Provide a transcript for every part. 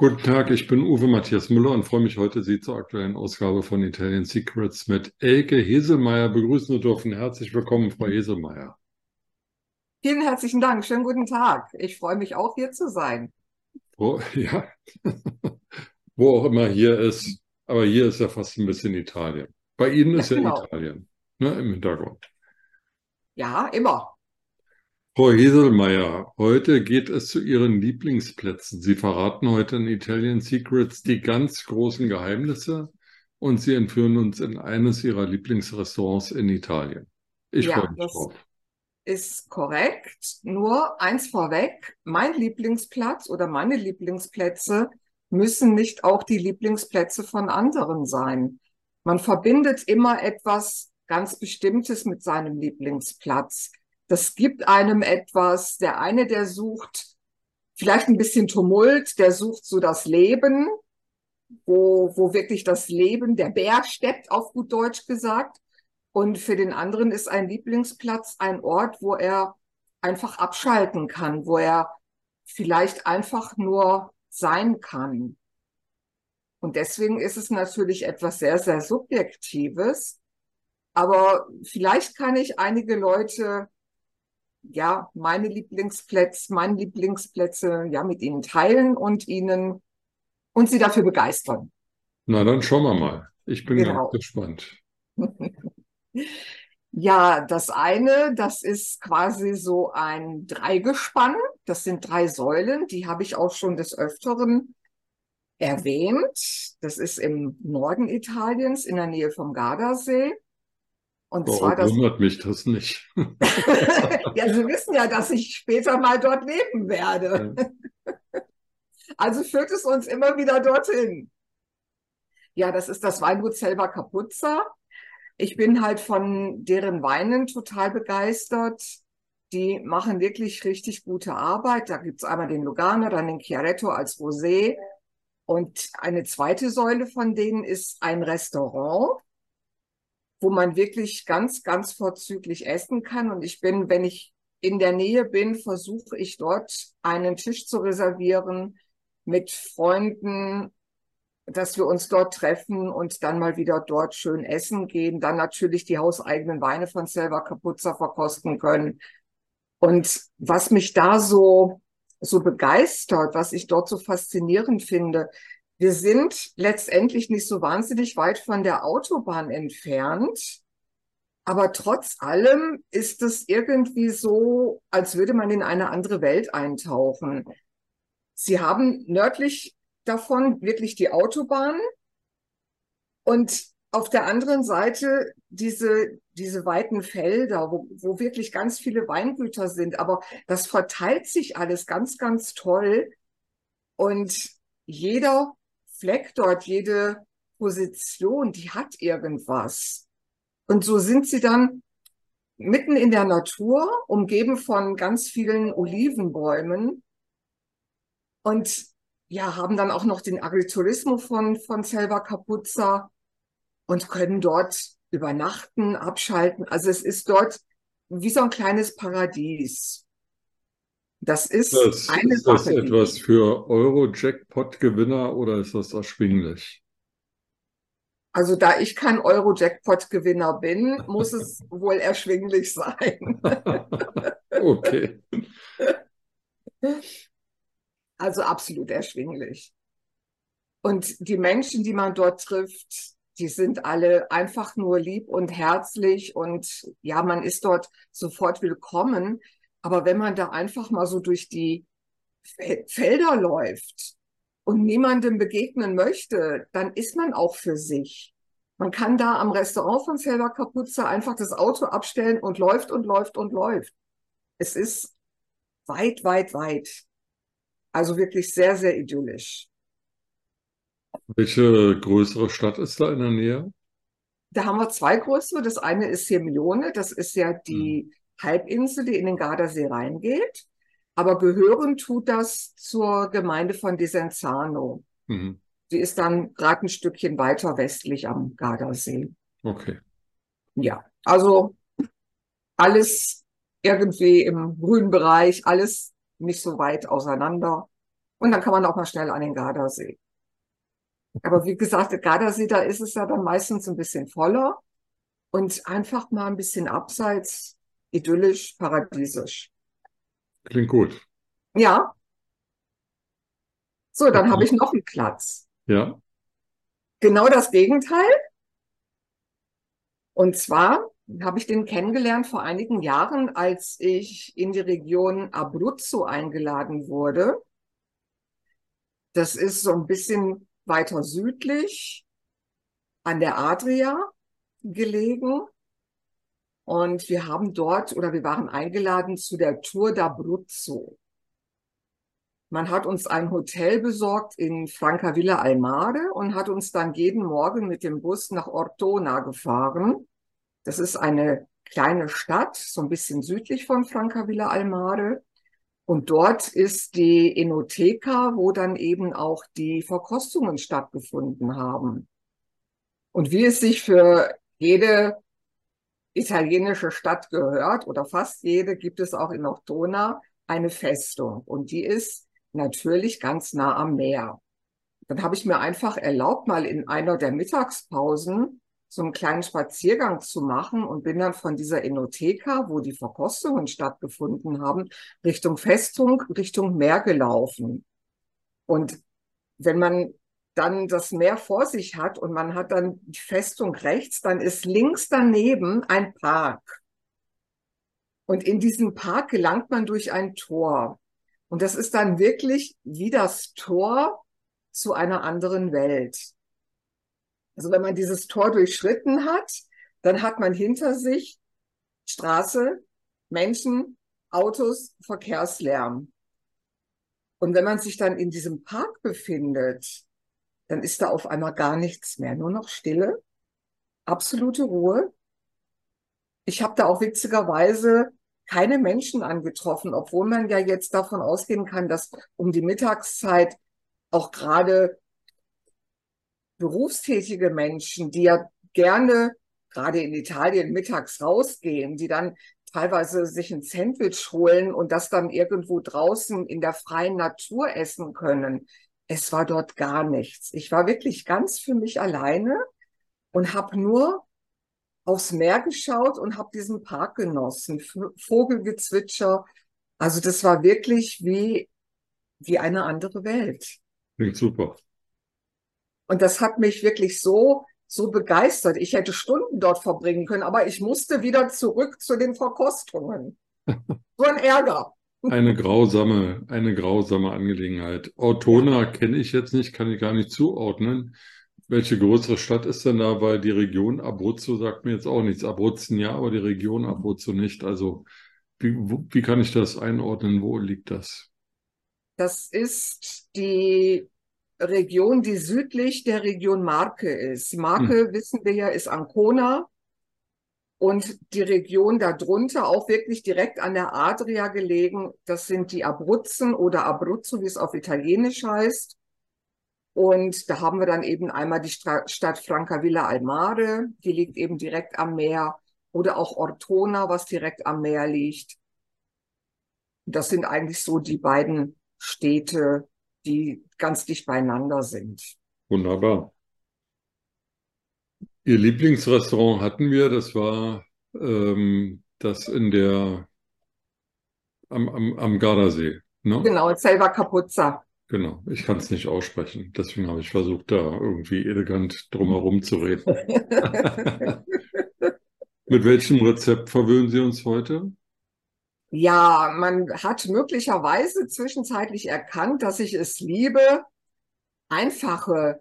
Guten Tag, ich bin Uwe Matthias Müller und freue mich heute, Sie zur aktuellen Ausgabe von Italian Secrets mit Elke Heselmeier begrüßen zu dürfen. Herzlich willkommen, Frau Heselmeier. Vielen herzlichen Dank. Schönen guten Tag. Ich freue mich auch, hier zu sein. Wo, ja, wo auch immer hier ist. Aber hier ist ja fast ein bisschen Italien. Bei Ihnen ist ja, ja genau. Italien ne, im Hintergrund. Ja, immer. Frau Heselmeier, heute geht es zu Ihren Lieblingsplätzen. Sie verraten heute in Italian Secrets die ganz großen Geheimnisse und Sie entführen uns in eines Ihrer Lieblingsrestaurants in Italien. Ich ja, freue mich das drauf. Ist korrekt. Nur eins vorweg: Mein Lieblingsplatz oder meine Lieblingsplätze müssen nicht auch die Lieblingsplätze von anderen sein. Man verbindet immer etwas ganz Bestimmtes mit seinem Lieblingsplatz das gibt einem etwas. Der eine, der sucht vielleicht ein bisschen Tumult, der sucht so das Leben, wo, wo wirklich das Leben, der Bär steppt, auf gut Deutsch gesagt. Und für den anderen ist ein Lieblingsplatz ein Ort, wo er einfach abschalten kann, wo er vielleicht einfach nur sein kann. Und deswegen ist es natürlich etwas sehr, sehr Subjektives. Aber vielleicht kann ich einige Leute ja, meine Lieblingsplätze, meine Lieblingsplätze ja mit Ihnen teilen und Ihnen und Sie dafür begeistern. Na, dann schauen wir mal. Ich bin genau. ganz gespannt. ja, das eine, das ist quasi so ein Dreigespann. Das sind drei Säulen, die habe ich auch schon des Öfteren erwähnt. Das ist im Norden Italiens in der Nähe vom Gardasee. Und Warum zwar das. wundert mich das nicht. ja, Sie wissen ja, dass ich später mal dort leben werde. Ja. Also führt es uns immer wieder dorthin. Ja, das ist das Weingut Selva Capuzza. Ich bin halt von deren Weinen total begeistert. Die machen wirklich richtig gute Arbeit. Da gibt's einmal den Lugano, dann den Chiaretto als Rosé. Und eine zweite Säule von denen ist ein Restaurant wo man wirklich ganz, ganz vorzüglich essen kann. Und ich bin, wenn ich in der Nähe bin, versuche ich dort einen Tisch zu reservieren mit Freunden, dass wir uns dort treffen und dann mal wieder dort schön essen gehen, dann natürlich die hauseigenen Weine von Selva Capuzza verkosten können. Und was mich da so, so begeistert, was ich dort so faszinierend finde, wir sind letztendlich nicht so wahnsinnig weit von der Autobahn entfernt. Aber trotz allem ist es irgendwie so, als würde man in eine andere Welt eintauchen. Sie haben nördlich davon wirklich die Autobahn und auf der anderen Seite diese, diese weiten Felder, wo, wo wirklich ganz viele Weingüter sind. Aber das verteilt sich alles ganz, ganz toll. Und jeder Fleck dort, jede Position, die hat irgendwas. Und so sind sie dann mitten in der Natur, umgeben von ganz vielen Olivenbäumen und ja, haben dann auch noch den Agriturismo von, von Selva Capuzza und können dort übernachten, abschalten. Also es ist dort wie so ein kleines Paradies. Das ist das, eine ist das Sache, etwas für Euro-Jackpot-Gewinner oder ist das erschwinglich? Also da ich kein Euro-Jackpot-Gewinner bin, muss es wohl erschwinglich sein. okay. Also absolut erschwinglich. Und die Menschen, die man dort trifft, die sind alle einfach nur lieb und herzlich und ja, man ist dort sofort willkommen. Aber wenn man da einfach mal so durch die Felder läuft und niemandem begegnen möchte, dann ist man auch für sich. Man kann da am Restaurant von Selva Capuzza einfach das Auto abstellen und läuft und läuft und läuft. Es ist weit, weit, weit. Also wirklich sehr, sehr idyllisch. Welche größere Stadt ist da in der Nähe? Da haben wir zwei größere. Das eine ist Sirmione, das ist ja die hm. Halbinsel, die in den Gardasee reingeht. Aber gehören tut das zur Gemeinde von Desenzano. Mhm. Sie ist dann gerade ein Stückchen weiter westlich am Gardasee. Okay. Ja, also alles irgendwie im grünen Bereich, alles nicht so weit auseinander. Und dann kann man auch mal schnell an den Gardasee. Aber wie gesagt, der Gardasee, da ist es ja dann meistens ein bisschen voller und einfach mal ein bisschen abseits, idyllisch, paradiesisch. Klingt gut. Ja. So, dann habe ich noch einen Platz. Ja. Genau das Gegenteil. Und zwar habe ich den kennengelernt vor einigen Jahren, als ich in die Region Abruzzo eingeladen wurde. Das ist so ein bisschen weiter südlich an der Adria gelegen. Und wir haben dort oder wir waren eingeladen zu der Tour d'Abruzzo. Man hat uns ein Hotel besorgt in Francavilla al Mare und hat uns dann jeden Morgen mit dem Bus nach Ortona gefahren. Das ist eine kleine Stadt, so ein bisschen südlich von Francavilla al Mare. Und dort ist die Enoteca, wo dann eben auch die Verkostungen stattgefunden haben. Und wie es sich für jede italienische Stadt gehört, oder fast jede, gibt es auch in Ortona eine Festung. Und die ist natürlich ganz nah am Meer. Dann habe ich mir einfach erlaubt, mal in einer der Mittagspausen so einen kleinen Spaziergang zu machen und bin dann von dieser Enotheka, wo die Verkostungen stattgefunden haben, Richtung Festung, Richtung Meer gelaufen. Und wenn man dann das Meer vor sich hat und man hat dann die Festung rechts, dann ist links daneben ein Park. Und in diesem Park gelangt man durch ein Tor. Und das ist dann wirklich wie das Tor zu einer anderen Welt. Also wenn man dieses Tor durchschritten hat, dann hat man hinter sich Straße, Menschen, Autos, Verkehrslärm. Und wenn man sich dann in diesem Park befindet, dann ist da auf einmal gar nichts mehr, nur noch Stille, absolute Ruhe. Ich habe da auch witzigerweise keine Menschen angetroffen, obwohl man ja jetzt davon ausgehen kann, dass um die Mittagszeit auch gerade berufstätige Menschen, die ja gerne gerade in Italien mittags rausgehen, die dann teilweise sich ein Sandwich holen und das dann irgendwo draußen in der freien Natur essen können. Es war dort gar nichts. Ich war wirklich ganz für mich alleine und habe nur aufs Meer geschaut und habe diesen Park genossen. Vogelgezwitscher. Also das war wirklich wie, wie eine andere Welt. Klingt super. Und das hat mich wirklich so, so begeistert. Ich hätte Stunden dort verbringen können, aber ich musste wieder zurück zu den Verkostungen. So ein Ärger. Eine grausame, eine grausame Angelegenheit. Ortona kenne ich jetzt nicht, kann ich gar nicht zuordnen. Welche größere Stadt ist denn da? Weil die Region Abruzzo sagt mir jetzt auch nichts. Abruzzen ja, aber die Region Abruzzo nicht. Also wie, wie kann ich das einordnen? Wo liegt das? Das ist die Region, die südlich der Region Marke ist. Marke, hm. wissen wir ja, ist Ancona. Und die Region darunter, auch wirklich direkt an der Adria gelegen, das sind die Abruzzen oder Abruzzo, wie es auf Italienisch heißt. Und da haben wir dann eben einmal die Stadt Francavilla al Mare, die liegt eben direkt am Meer, oder auch Ortona, was direkt am Meer liegt. Das sind eigentlich so die beiden Städte, die ganz dicht beieinander sind. Wunderbar. Ihr Lieblingsrestaurant hatten wir, das war ähm, das in der am, am, am Gardasee. Ne? Genau, Selva Capuzza. Genau, ich kann es nicht aussprechen. Deswegen habe ich versucht, da irgendwie elegant drumherum zu reden. Mit welchem Rezept verwöhnen Sie uns heute? Ja, man hat möglicherweise zwischenzeitlich erkannt, dass ich es liebe, einfache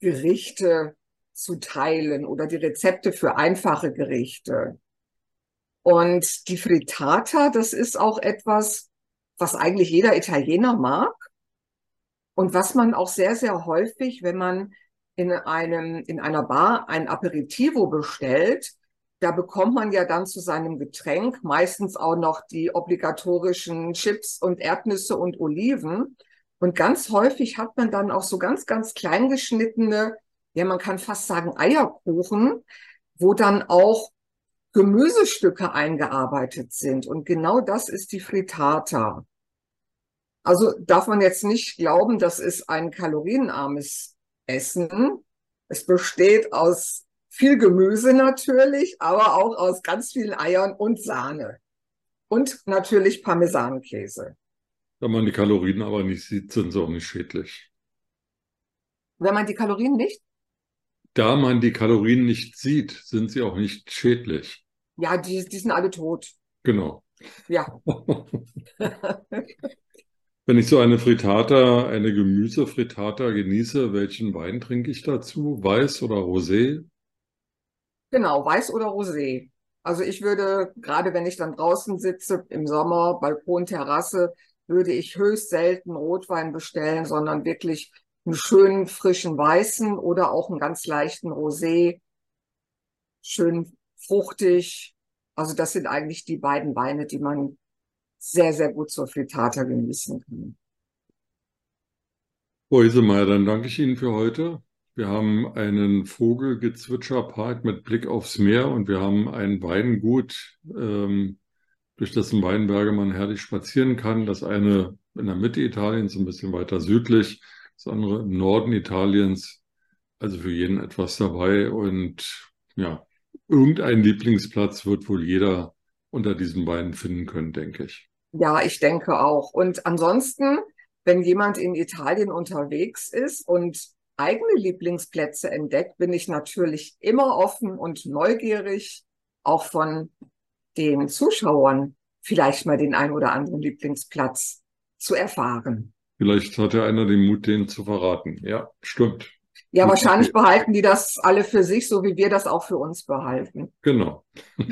Gerichte zu teilen oder die Rezepte für einfache Gerichte. Und die Frittata, das ist auch etwas, was eigentlich jeder Italiener mag und was man auch sehr, sehr häufig, wenn man in einem, in einer Bar ein Aperitivo bestellt, da bekommt man ja dann zu seinem Getränk meistens auch noch die obligatorischen Chips und Erdnüsse und Oliven. Und ganz häufig hat man dann auch so ganz, ganz klein geschnittene, ja, man kann fast sagen Eierkuchen, wo dann auch Gemüsestücke eingearbeitet sind. Und genau das ist die Frittata. Also darf man jetzt nicht glauben, das ist ein kalorienarmes Essen. Es besteht aus viel Gemüse natürlich, aber auch aus ganz vielen Eiern und Sahne. Und natürlich Parmesankäse. Wenn man die Kalorien aber nicht sieht, sind sie auch nicht schädlich. Wenn man die Kalorien nicht? Da man die Kalorien nicht sieht, sind sie auch nicht schädlich. Ja, die, die sind alle tot. Genau. Ja. Wenn ich so eine Frittata, eine Gemüsefrittata genieße, welchen Wein trinke ich dazu? Weiß oder Rosé? Genau, Weiß oder Rosé. Also ich würde, gerade wenn ich dann draußen sitze, im Sommer, Balkon, Terrasse, würde ich höchst selten Rotwein bestellen, sondern wirklich einen schönen frischen Weißen oder auch einen ganz leichten Rosé. Schön fruchtig. Also das sind eigentlich die beiden Weine, die man sehr, sehr gut zur Frittata genießen kann. Frau Isemeyer, dann danke ich Ihnen für heute. Wir haben einen Vogelgezwitscherpark mit Blick aufs Meer und wir haben ein Weingut, ähm, durch dessen Weinberge man herrlich spazieren kann. Das eine in der Mitte Italiens, ein bisschen weiter südlich, das andere im Norden Italiens. Also für jeden etwas dabei und ja, irgendein Lieblingsplatz wird wohl jeder unter diesen Weinen finden können, denke ich. Ja, ich denke auch. Und ansonsten, wenn jemand in Italien unterwegs ist und eigene Lieblingsplätze entdeckt, bin ich natürlich immer offen und neugierig, auch von den Zuschauern vielleicht mal den ein oder anderen Lieblingsplatz zu erfahren. Vielleicht hat ja einer den Mut, den zu verraten. Ja, stimmt. Ja, wahrscheinlich behalten die das alle für sich, so wie wir das auch für uns behalten. Genau.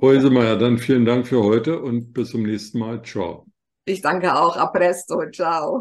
Frau Isemeyer, dann vielen Dank für heute und bis zum nächsten Mal. Ciao. Ich danke auch. A presto. Ciao.